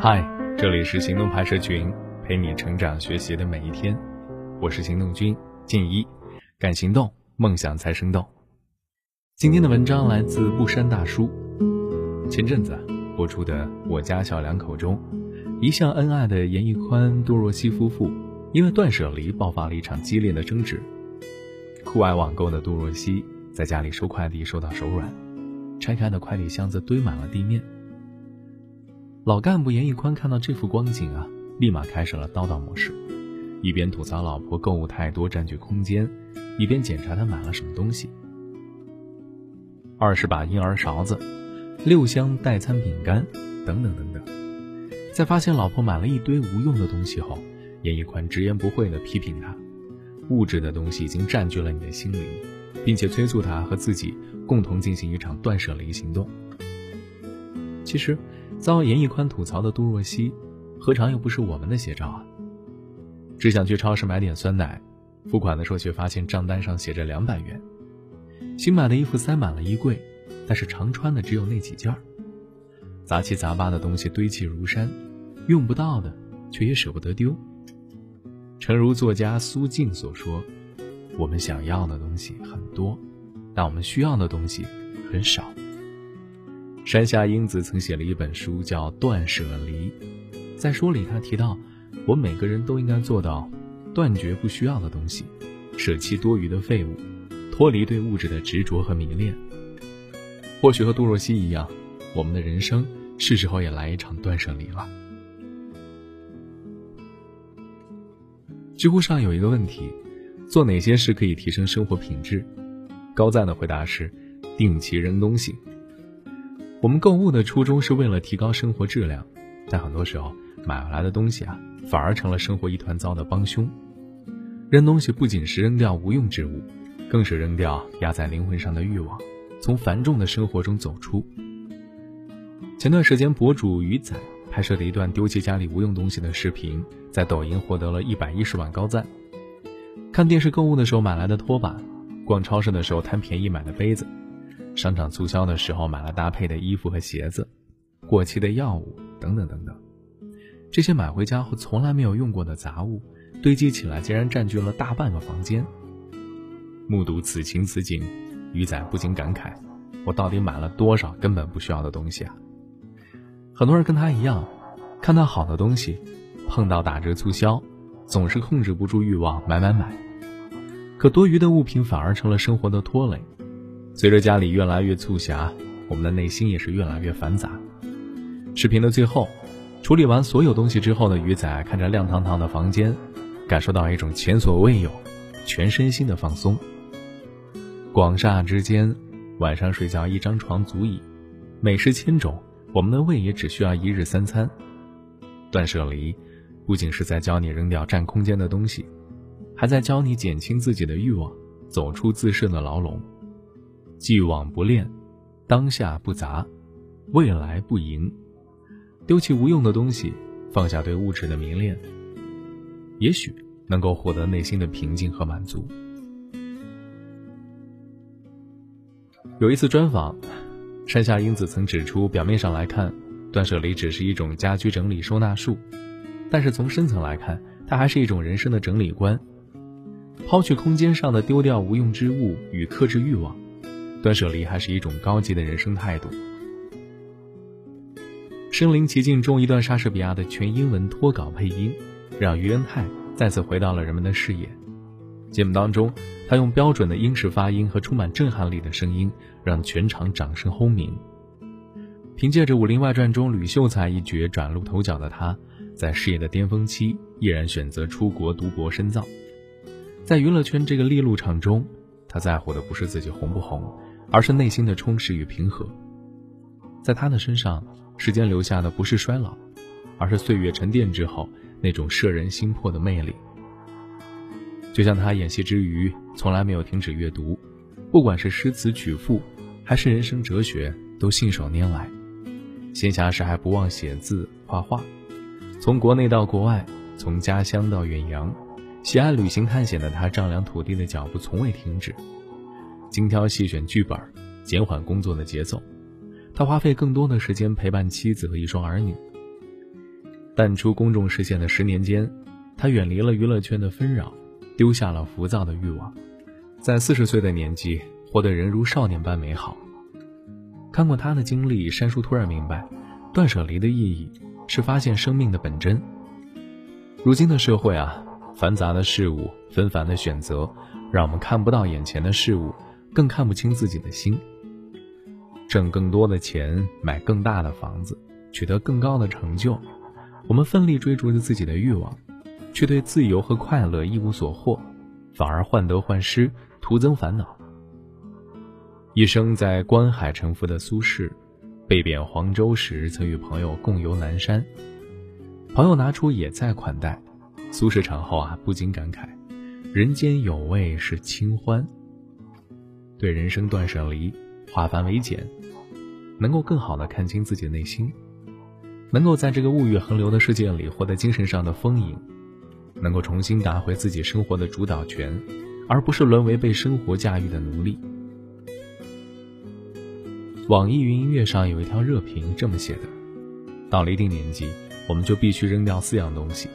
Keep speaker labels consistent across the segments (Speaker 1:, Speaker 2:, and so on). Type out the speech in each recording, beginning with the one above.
Speaker 1: 嗨，这里是行动拍摄群，陪你成长学习的每一天。我是行动君静一，敢行动，梦想才生动。今天的文章来自布山大叔。前阵子播出的《我家小两口》中，一向恩爱的严屹宽、杜若溪夫妇，因为断舍离爆发了一场激烈的争执。酷爱网购的杜若溪在家里收快递收到手软，拆开的快递箱子堆满了地面。老干部严屹宽看到这幅光景啊，立马开始了叨叨模式，一边吐槽老婆购物太多占据空间，一边检查他买了什么东西。二十把婴儿勺子，六箱代餐饼干，等等等等。在发现老婆买了一堆无用的东西后，严屹宽直言不讳地批评他：物质的东西已经占据了你的心灵，并且催促他和自己共同进行一场断舍离行动。其实。遭严屹宽吐槽的杜若溪，何尝又不是我们的写照啊？只想去超市买点酸奶，付款的时候却发现账单上写着两百元。新买的衣服塞满了衣柜，但是常穿的只有那几件儿。杂七杂八的东西堆积如山，用不到的却也舍不得丢。诚如作家苏静所说：“我们想要的东西很多，但我们需要的东西很少。”山下英子曾写了一本书，叫《断舍离》。在书里，他提到，我们每个人都应该做到断绝不需要的东西，舍弃多余的废物，脱离对物质的执着和迷恋。或许和杜若溪一样，我们的人生是时候也来一场断舍离了。知乎上有一个问题：做哪些事可以提升生活品质？高赞的回答是：定期扔东西。我们购物的初衷是为了提高生活质量，但很多时候买回来的东西啊，反而成了生活一团糟的帮凶。扔东西不仅是扔掉无用之物，更是扔掉压在灵魂上的欲望，从繁重的生活中走出。前段时间，博主鱼仔拍摄的一段丢弃家里无用东西的视频，在抖音获得了一百一十万高赞。看电视购物的时候买来的拖把，逛超市的时候贪便宜买的杯子。商场促销的时候买了搭配的衣服和鞋子，过期的药物等等等等，这些买回家后从来没有用过的杂物，堆积起来竟然占据了大半个房间。目睹此情此景，鱼仔不禁感慨：我到底买了多少根本不需要的东西啊？很多人跟他一样，看到好的东西，碰到打折促销，总是控制不住欲望买买买，可多余的物品反而成了生活的拖累。随着家里越来越促狭，我们的内心也是越来越繁杂。视频的最后，处理完所有东西之后的鱼仔看着亮堂堂的房间，感受到一种前所未有、全身心的放松。广厦之间，晚上睡觉一张床足矣。美食千种，我们的胃也只需要一日三餐。断舍离，不仅是在教你扔掉占空间的东西，还在教你减轻自己的欲望，走出自身的牢笼。既往不恋，当下不杂，未来不迎。丢弃无用的东西，放下对物质的迷恋，也许能够获得内心的平静和满足。有一次专访，山下英子曾指出，表面上来看，断舍离只是一种家居整理收纳术，但是从深层来看，它还是一种人生的整理观。抛去空间上的丢掉无用之物与克制欲望。断舍离还是一种高级的人生态度。《身临其境》中一段莎士比亚的全英文脱稿配音，让于恩泰再次回到了人们的视野。节目当中，他用标准的英式发音和充满震撼力的声音，让全场掌声轰鸣。凭借着《武林外传》中吕秀才一角崭露头角的他，在事业的巅峰期毅然选择出国读博深造。在娱乐圈这个利路场中，他在乎的不是自己红不红。而是内心的充实与平和，在他的身上，时间留下的不是衰老，而是岁月沉淀之后那种摄人心魄的魅力。就像他演戏之余从来没有停止阅读，不管是诗词曲赋，还是人生哲学，都信手拈来。闲暇时还不忘写字画画，从国内到国外，从家乡到远洋，喜爱旅行探险的他，丈量土地的脚步从未停止。精挑细选剧本，减缓工作的节奏。他花费更多的时间陪伴妻子和一双儿女。淡出公众视线的十年间，他远离了娱乐圈的纷扰，丢下了浮躁的欲望，在四十岁的年纪活得人如少年般美好。看过他的经历，山叔突然明白，断舍离的意义是发现生命的本真。如今的社会啊，繁杂的事物，纷繁的选择，让我们看不到眼前的事物，更看不清自己的心。挣更多的钱，买更大的房子，取得更高的成就。我们奋力追逐着自己的欲望，却对自由和快乐一无所获，反而患得患失，徒增烦恼。一生在观海沉浮的苏轼，被贬黄州时，曾与朋友共游南山，朋友拿出野菜款待，苏轼尝后啊，不禁感慨：人间有味是清欢。对人生断舍离，化繁为简，能够更好的看清自己内心。能够在这个物欲横流的世界里获得精神上的丰盈，能够重新拿回自己生活的主导权，而不是沦为被生活驾驭的奴隶。网易云音乐上有一条热评这么写的：到了一定年纪，我们就必须扔掉四样东西：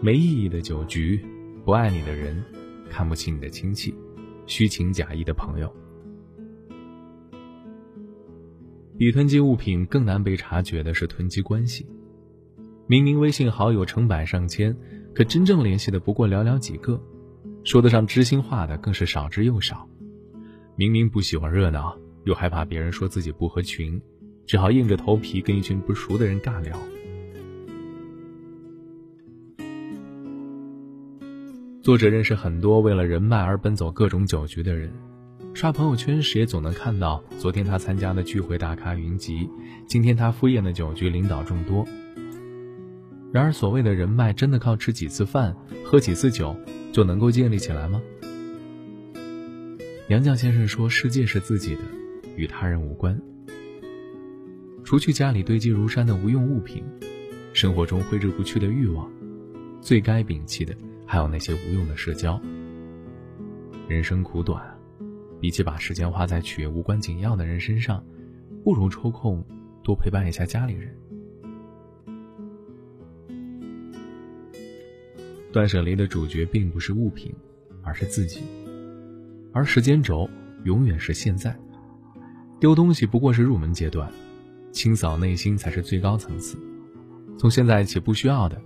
Speaker 1: 没意义的酒局，不爱你的人，看不起你的亲戚，虚情假意的朋友。比囤积物品更难被察觉的是囤积关系。明明微信好友成百上千，可真正联系的不过寥寥几个，说得上知心话的更是少之又少。明明不喜欢热闹，又害怕别人说自己不合群，只好硬着头皮跟一群不熟的人尬聊。作者认识很多为了人脉而奔走各种酒局的人。刷朋友圈时也总能看到，昨天他参加的聚会大咖云集，今天他赴宴的酒局领导众多。然而，所谓的人脉，真的靠吃几次饭、喝几次酒就能够建立起来吗？杨绛先生说：“世界是自己的，与他人无关。”除去家里堆积如山的无用物品，生活中挥之不去的欲望，最该摒弃的还有那些无用的社交。人生苦短。比起把时间花在取悦无关紧要的人身上，不如抽空多陪伴一下家里人。断舍离的主角并不是物品，而是自己，而时间轴永远是现在。丢东西不过是入门阶段，清扫内心才是最高层次。从现在起，不需要的，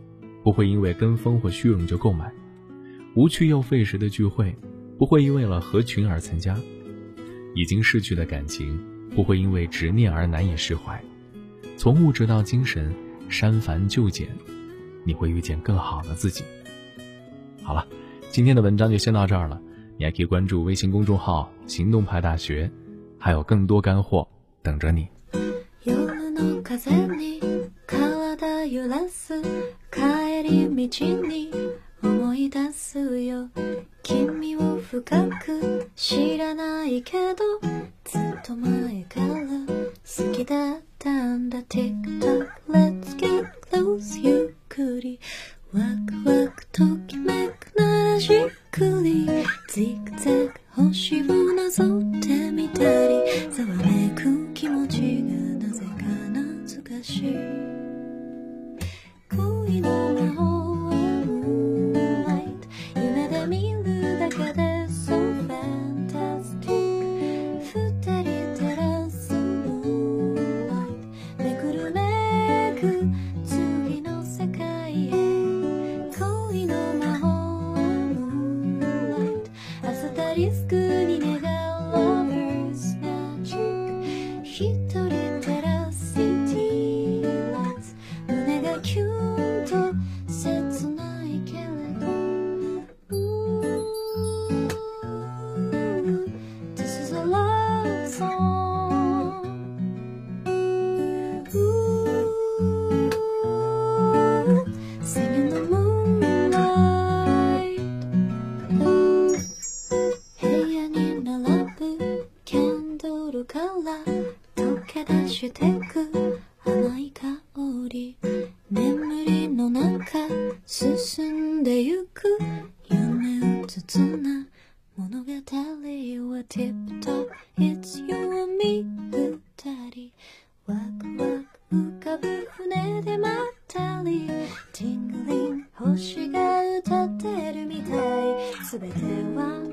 Speaker 1: 不会因为跟风或虚荣就购买；无趣又费时的聚会。不会因为了合群而参加，已经逝去的感情不会因为执念而难以释怀。从物质到精神，删繁就简，你会遇见更好的自己。好了，今天的文章就先到这儿了。你还可以关注微信公众号“行动派大学”，还有更多干货等着你。
Speaker 2: 揺らす。帰り道に。思い出すよ
Speaker 1: 君を深く知らないけどずっと前から好きだったんだ TikTok Let's get close ゆっくりワクワクときめくならじっくりジグザグ星をしてく甘い
Speaker 2: 香り眠りの中進んでゆく夢うつつな物語は tiptop It's you and me 二人。ワクワク浮かぶ船でまったりティングリン星が歌ってるみたい。全ては